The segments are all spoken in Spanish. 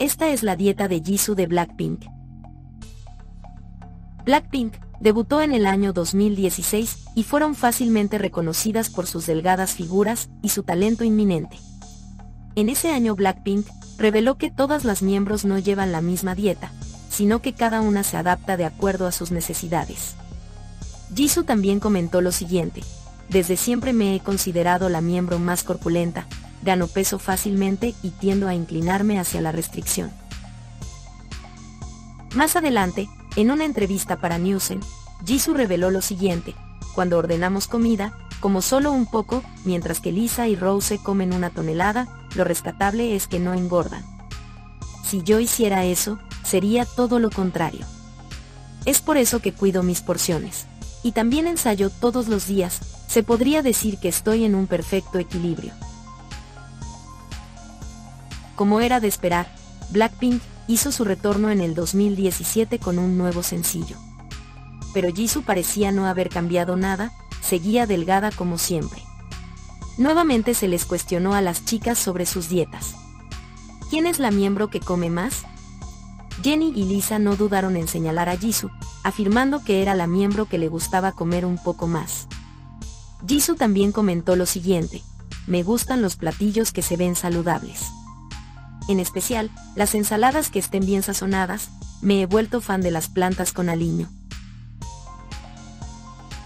Esta es la dieta de Jisoo de Blackpink. Blackpink debutó en el año 2016 y fueron fácilmente reconocidas por sus delgadas figuras y su talento inminente. En ese año Blackpink reveló que todas las miembros no llevan la misma dieta, sino que cada una se adapta de acuerdo a sus necesidades. Jisoo también comentó lo siguiente, desde siempre me he considerado la miembro más corpulenta, gano peso fácilmente y tiendo a inclinarme hacia la restricción. Más adelante, en una entrevista para Newsen, Jisoo reveló lo siguiente, cuando ordenamos comida, como solo un poco, mientras que Lisa y Rose comen una tonelada, lo rescatable es que no engordan. Si yo hiciera eso, sería todo lo contrario. Es por eso que cuido mis porciones. Y también ensayo todos los días, se podría decir que estoy en un perfecto equilibrio. Como era de esperar, Blackpink hizo su retorno en el 2017 con un nuevo sencillo. Pero Jisoo parecía no haber cambiado nada, seguía delgada como siempre. Nuevamente se les cuestionó a las chicas sobre sus dietas. ¿Quién es la miembro que come más? Jenny y Lisa no dudaron en señalar a Jisoo, afirmando que era la miembro que le gustaba comer un poco más. Jisoo también comentó lo siguiente, me gustan los platillos que se ven saludables. En especial, las ensaladas que estén bien sazonadas, me he vuelto fan de las plantas con aliño.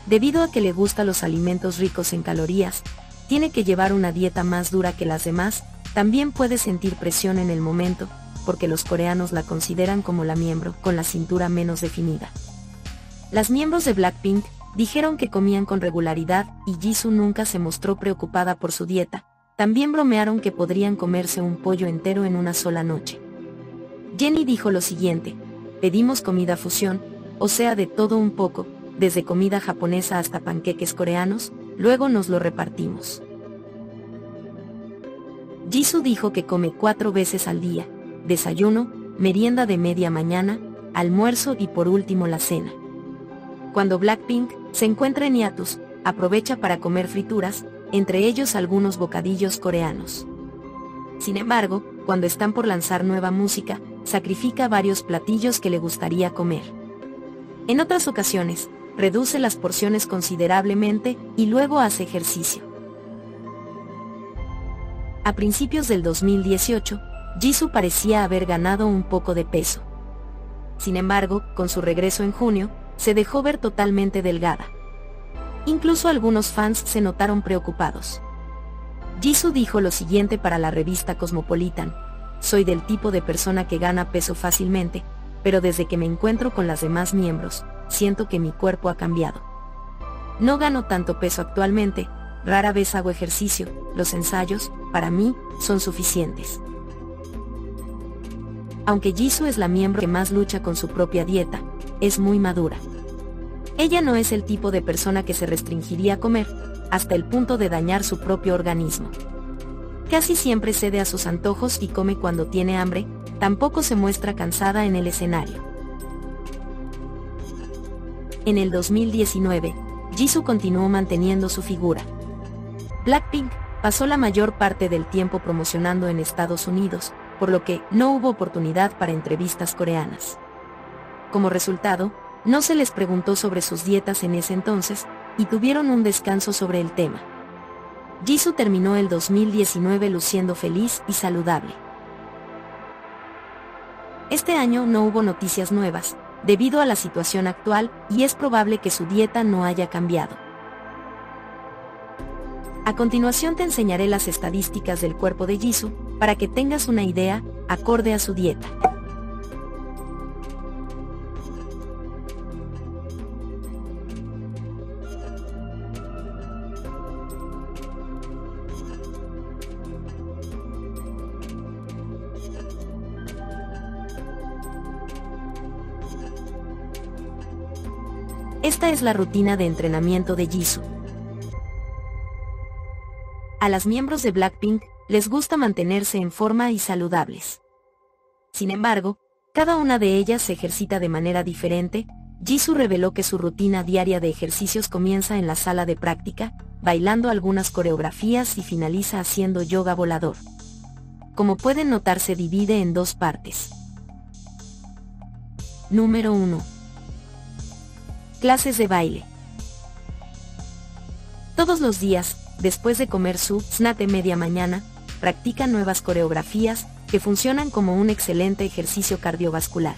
Debido a que le gustan los alimentos ricos en calorías, tiene que llevar una dieta más dura que las demás, también puede sentir presión en el momento, porque los coreanos la consideran como la miembro con la cintura menos definida. Las miembros de Blackpink dijeron que comían con regularidad y Jisoo nunca se mostró preocupada por su dieta, también bromearon que podrían comerse un pollo entero en una sola noche. Jenny dijo lo siguiente, pedimos comida fusión, o sea de todo un poco, desde comida japonesa hasta panqueques coreanos, luego nos lo repartimos. Jisoo dijo que come cuatro veces al día, desayuno, merienda de media mañana, almuerzo y por último la cena. Cuando Blackpink se encuentra en hiatus, aprovecha para comer frituras, entre ellos algunos bocadillos coreanos. Sin embargo, cuando están por lanzar nueva música, sacrifica varios platillos que le gustaría comer. En otras ocasiones, reduce las porciones considerablemente y luego hace ejercicio. A principios del 2018, Jisoo parecía haber ganado un poco de peso. Sin embargo, con su regreso en junio, se dejó ver totalmente delgada. Incluso algunos fans se notaron preocupados. Jisoo dijo lo siguiente para la revista Cosmopolitan, soy del tipo de persona que gana peso fácilmente, pero desde que me encuentro con las demás miembros, siento que mi cuerpo ha cambiado. No gano tanto peso actualmente, rara vez hago ejercicio, los ensayos, para mí, son suficientes. Aunque Jisoo es la miembro que más lucha con su propia dieta, es muy madura. Ella no es el tipo de persona que se restringiría a comer, hasta el punto de dañar su propio organismo. Casi siempre cede a sus antojos y come cuando tiene hambre, tampoco se muestra cansada en el escenario. En el 2019, Jisoo continuó manteniendo su figura. Blackpink pasó la mayor parte del tiempo promocionando en Estados Unidos, por lo que no hubo oportunidad para entrevistas coreanas. Como resultado, no se les preguntó sobre sus dietas en ese entonces, y tuvieron un descanso sobre el tema. Jisoo terminó el 2019 luciendo feliz y saludable. Este año no hubo noticias nuevas, debido a la situación actual, y es probable que su dieta no haya cambiado. A continuación te enseñaré las estadísticas del cuerpo de Jisoo, para que tengas una idea, acorde a su dieta. Esta es la rutina de entrenamiento de Jisoo. A las miembros de Blackpink les gusta mantenerse en forma y saludables. Sin embargo, cada una de ellas se ejercita de manera diferente. Jisoo reveló que su rutina diaria de ejercicios comienza en la sala de práctica, bailando algunas coreografías y finaliza haciendo yoga volador. como pueden notar se divide en dos partes. Número 1. Clases de baile. Todos los días, después de comer su snack de media mañana, practica nuevas coreografías que funcionan como un excelente ejercicio cardiovascular.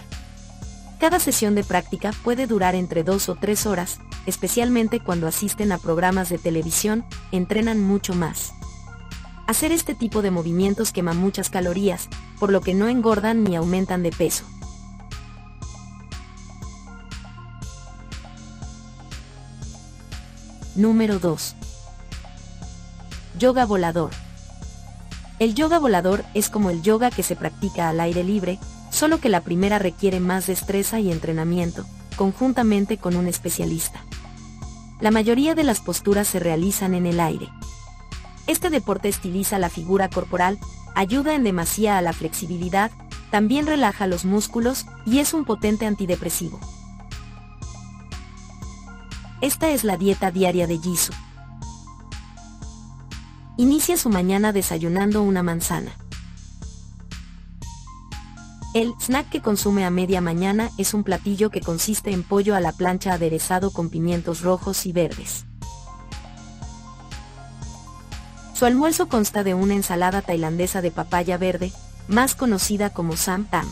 Cada sesión de práctica puede durar entre dos o tres horas, especialmente cuando asisten a programas de televisión, entrenan mucho más. Hacer este tipo de movimientos quema muchas calorías, por lo que no engordan ni aumentan de peso. Número 2. Yoga volador. El yoga volador es como el yoga que se practica al aire libre, solo que la primera requiere más destreza y entrenamiento, conjuntamente con un especialista. La mayoría de las posturas se realizan en el aire. Este deporte estiliza la figura corporal, ayuda en demasía a la flexibilidad, también relaja los músculos y es un potente antidepresivo. Esta es la dieta diaria de Jisoo. Inicia su mañana desayunando una manzana. El snack que consume a media mañana es un platillo que consiste en pollo a la plancha aderezado con pimientos rojos y verdes. Su almuerzo consta de una ensalada tailandesa de papaya verde, más conocida como sam tam,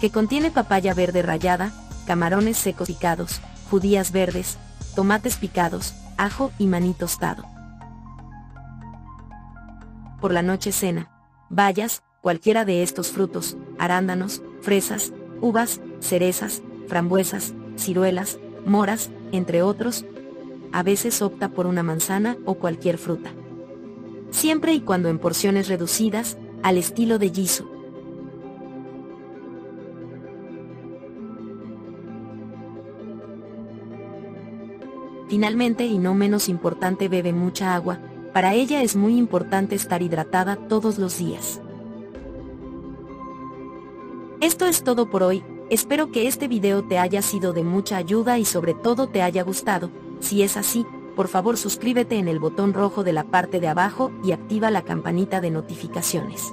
que contiene papaya verde rallada, camarones secos picados, judías verdes, tomates picados, ajo y maní tostado. Por la noche cena, bayas, cualquiera de estos frutos, arándanos, fresas, uvas, cerezas, frambuesas, ciruelas, moras, entre otros, a veces opta por una manzana o cualquier fruta siempre y cuando en porciones reducidas, al estilo de Jisoo. Finalmente y no menos importante bebe mucha agua, para ella es muy importante estar hidratada todos los días. Esto es todo por hoy, espero que este video te haya sido de mucha ayuda y sobre todo te haya gustado, si es así, por favor suscríbete en el botón rojo de la parte de abajo y activa la campanita de notificaciones.